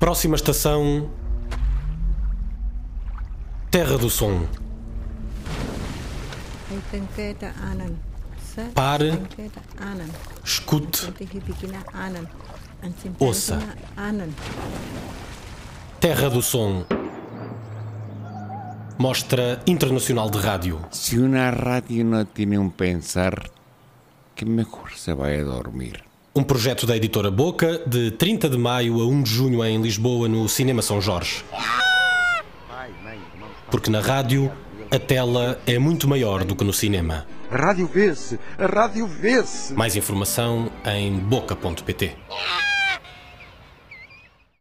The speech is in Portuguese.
Próxima estação. Terra do Som. Pare. Escute. Ouça. Terra do Som. Mostra Internacional de Rádio. Se uma rádio não tem um pensar, que melhor se vai a dormir. Um projeto da editora Boca, de 30 de maio a 1 de junho em Lisboa, no Cinema São Jorge. Porque na rádio, a tela é muito maior do que no cinema. A rádio vê-se, a rádio vê-se. Mais informação em boca.pt.